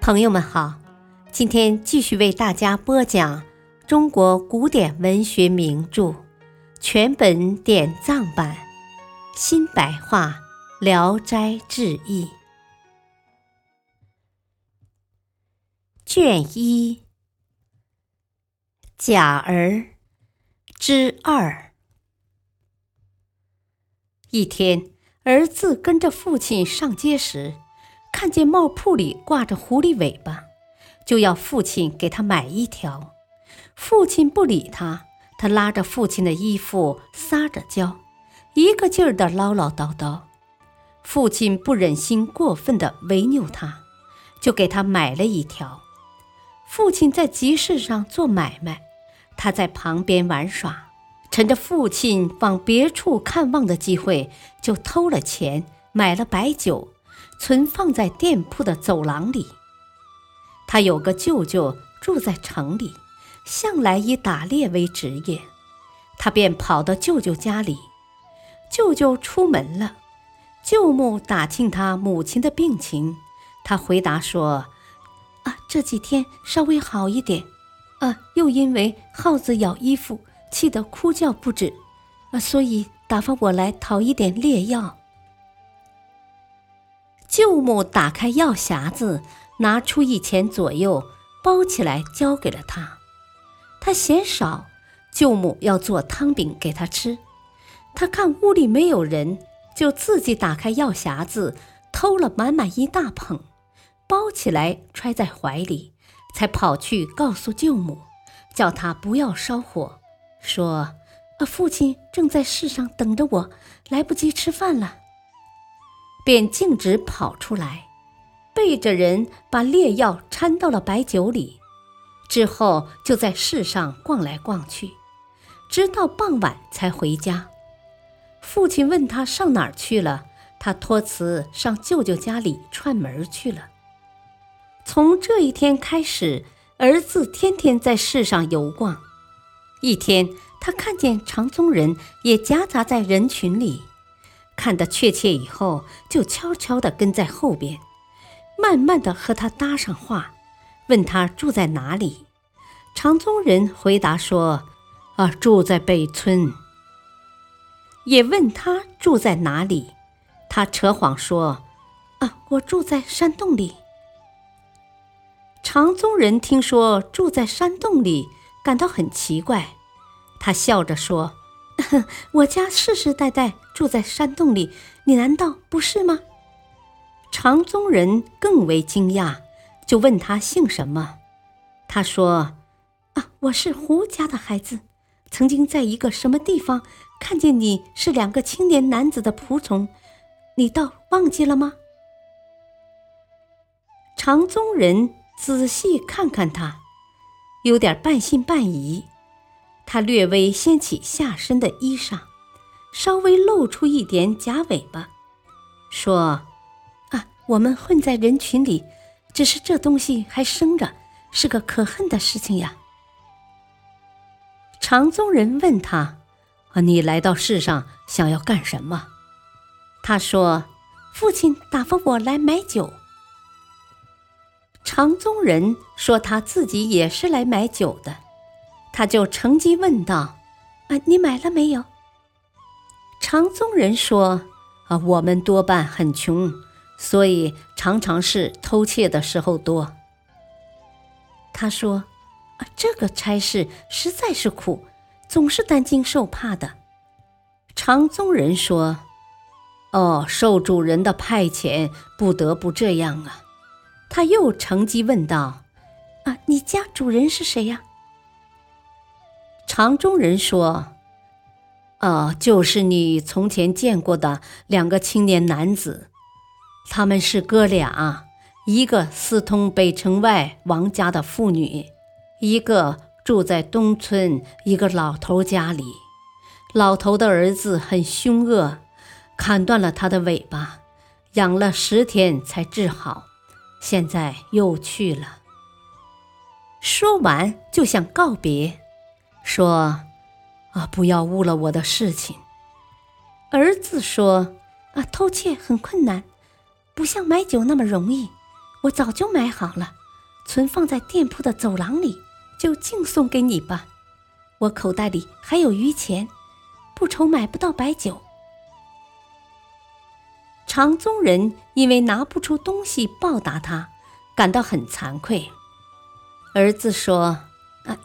朋友们好，今天继续为大家播讲中国古典文学名著全本典藏版新白话《聊斋志异》卷一贾儿之二。一天，儿子跟着父亲上街时。看见帽铺里挂着狐狸尾巴，就要父亲给他买一条。父亲不理他，他拉着父亲的衣服撒着娇，一个劲儿的唠唠叨叨。父亲不忍心过分的违拗他，就给他买了一条。父亲在集市上做买卖，他在旁边玩耍，趁着父亲往别处看望的机会，就偷了钱买了白酒。存放在店铺的走廊里。他有个舅舅住在城里，向来以打猎为职业。他便跑到舅舅家里。舅舅出门了，舅母打听他母亲的病情，他回答说：“啊，这几天稍微好一点。啊，又因为耗子咬衣服，气得哭叫不止。啊，所以打发我来讨一点猎药。”舅母打开药匣子，拿出一钱左右，包起来交给了他。他嫌少，舅母要做汤饼给他吃。他看屋里没有人，就自己打开药匣子，偷了满满一大捧，包起来揣在怀里，才跑去告诉舅母，叫他不要烧火，说：“啊，父亲正在市上等着我，来不及吃饭了。”便径直跑出来，背着人把劣药掺到了白酒里，之后就在市上逛来逛去，直到傍晚才回家。父亲问他上哪儿去了，他托辞上舅舅家里串门去了。从这一天开始，儿子天天在市上游逛。一天，他看见长宗人也夹杂在人群里。看得确切以后，就悄悄地跟在后边，慢慢地和他搭上话，问他住在哪里。长宗人回答说：“啊，住在北村。”也问他住在哪里，他扯谎说：“啊，我住在山洞里。”长宗人听说住在山洞里，感到很奇怪，他笑着说。我家世世代代住在山洞里，你难道不是吗？长宗人更为惊讶，就问他姓什么。他说：“啊，我是胡家的孩子，曾经在一个什么地方看见你是两个青年男子的仆从，你倒忘记了吗？”长宗人仔细看看他，有点半信半疑。他略微掀起下身的衣裳，稍微露出一点假尾巴，说：“啊，我们混在人群里，只是这东西还生着，是个可恨的事情呀。”长宗人问他：“啊，你来到世上想要干什么？”他说：“父亲打发我来买酒。”长宗人说他自己也是来买酒的。他就乘机问道：“啊，你买了没有？”长宗人说：“啊，我们多半很穷，所以常常是偷窃的时候多。”他说：“啊，这个差事实在是苦，总是担惊受怕的。”长宗人说：“哦，受主人的派遣，不得不这样啊。”他又乘机问道：“啊，你家主人是谁呀？”长中人说：“哦，就是你从前见过的两个青年男子，他们是哥俩，一个私通北城外王家的妇女，一个住在东村一个老头家里。老头的儿子很凶恶，砍断了他的尾巴，养了十天才治好，现在又去了。”说完就想告别。说：“啊，不要误了我的事情。”儿子说：“啊，偷窃很困难，不像买酒那么容易。我早就买好了，存放在店铺的走廊里，就敬送给你吧。我口袋里还有余钱，不愁买不到白酒。”长宗人因为拿不出东西报答他，感到很惭愧。儿子说：“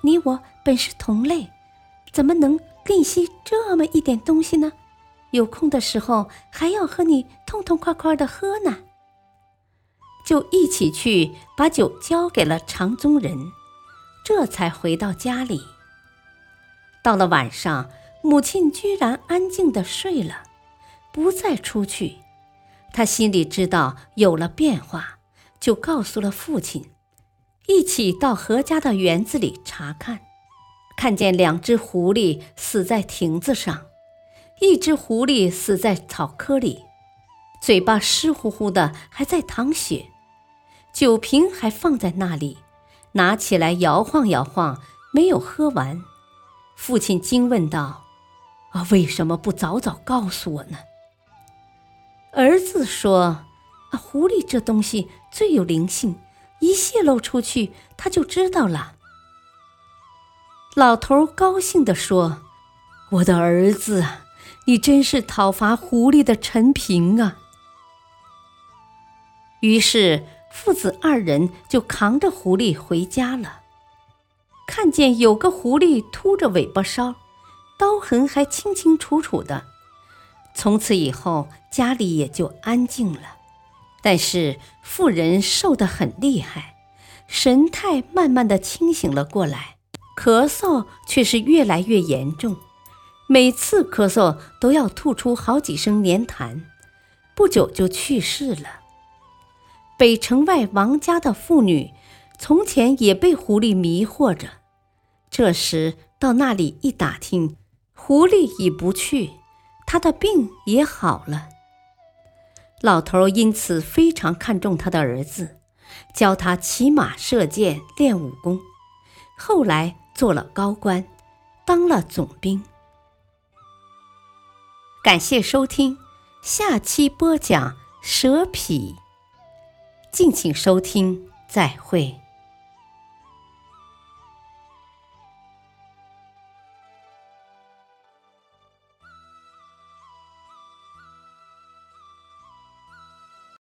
你我本是同类，怎么能吝惜这么一点东西呢？有空的时候还要和你痛痛快快的喝呢。”就一起去把酒交给了长宗人，这才回到家里。到了晚上，母亲居然安静的睡了，不再出去。他心里知道有了变化，就告诉了父亲，一起到何家的园子里查看，看见两只狐狸死在亭子上，一只狐狸死在草窠里，嘴巴湿乎乎的，还在淌血，酒瓶还放在那里，拿起来摇晃摇晃，没有喝完。父亲惊问道：“啊，为什么不早早告诉我呢？”儿子说：“啊，狐狸这东西最有灵性，一泄露出去，他就知道了。”老头高兴地说：“我的儿子，你真是讨伐狐狸的陈平啊！”于是父子二人就扛着狐狸回家了。看见有个狐狸秃着尾巴梢，刀痕还清清楚楚的。从此以后，家里也就安静了。但是妇人瘦得很厉害，神态慢慢的清醒了过来，咳嗽却是越来越严重，每次咳嗽都要吐出好几声黏痰，不久就去世了。北城外王家的妇女，从前也被狐狸迷惑着，这时到那里一打听，狐狸已不去。他的病也好了。老头因此非常看重他的儿子，教他骑马、射箭、练武功。后来做了高官，当了总兵。感谢收听，下期播讲蛇皮。敬请收听，再会。